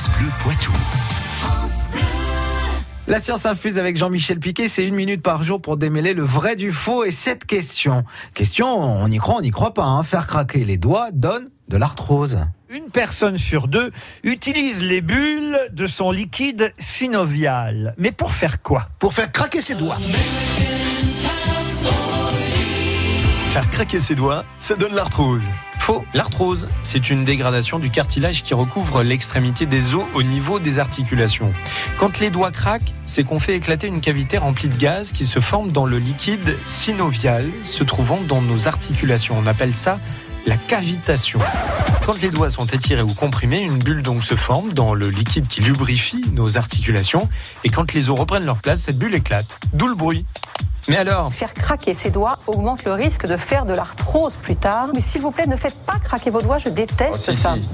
France Bleu Poitou. La science infuse avec Jean-Michel Piquet, c'est une minute par jour pour démêler le vrai du faux et cette question. Question, on y croit, on n'y croit pas. Hein. Faire craquer les doigts donne de l'arthrose. Une personne sur deux utilise les bulles de son liquide synovial. Mais pour faire quoi? Pour faire craquer ses doigts. Faire craquer ses doigts, ça donne l'arthrose. Faux. L'arthrose, c'est une dégradation du cartilage qui recouvre l'extrémité des os au niveau des articulations. Quand les doigts craquent, c'est qu'on fait éclater une cavité remplie de gaz qui se forme dans le liquide synovial se trouvant dans nos articulations. On appelle ça la cavitation. Quand les doigts sont étirés ou comprimés, une bulle donc se forme dans le liquide qui lubrifie nos articulations. Et quand les os reprennent leur place, cette bulle éclate. D'où le bruit. Mais alors Faire craquer ses doigts augmente le risque de faire de l'arthrose plus tard. Mais s'il vous plaît, ne faites pas craquer vos doigts, je déteste Oh, si, ça. si.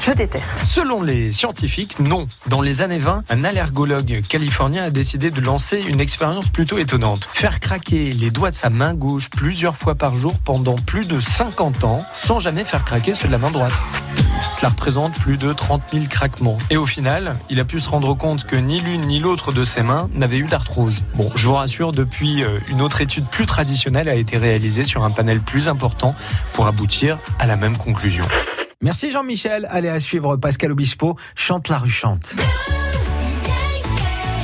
Je déteste. Selon les scientifiques, non. Dans les années 20, un allergologue californien a décidé de lancer une expérience plutôt étonnante. Faire craquer les doigts de sa main gauche plusieurs fois par jour pendant plus de 50 ans, sans jamais faire craquer ceux de la main droite. Cela représente plus de 30 000 craquements. Et au final, il a pu se rendre compte que ni l'une ni l'autre de ses mains n'avait eu d'arthrose. Bon, je vous rassure, depuis, euh, une autre étude plus traditionnelle a été réalisée sur un panel plus important pour aboutir à la même conclusion. Merci Jean-Michel. Allez à suivre Pascal Obispo, chante la rue chante.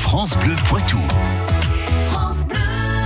France Bleu Poitou.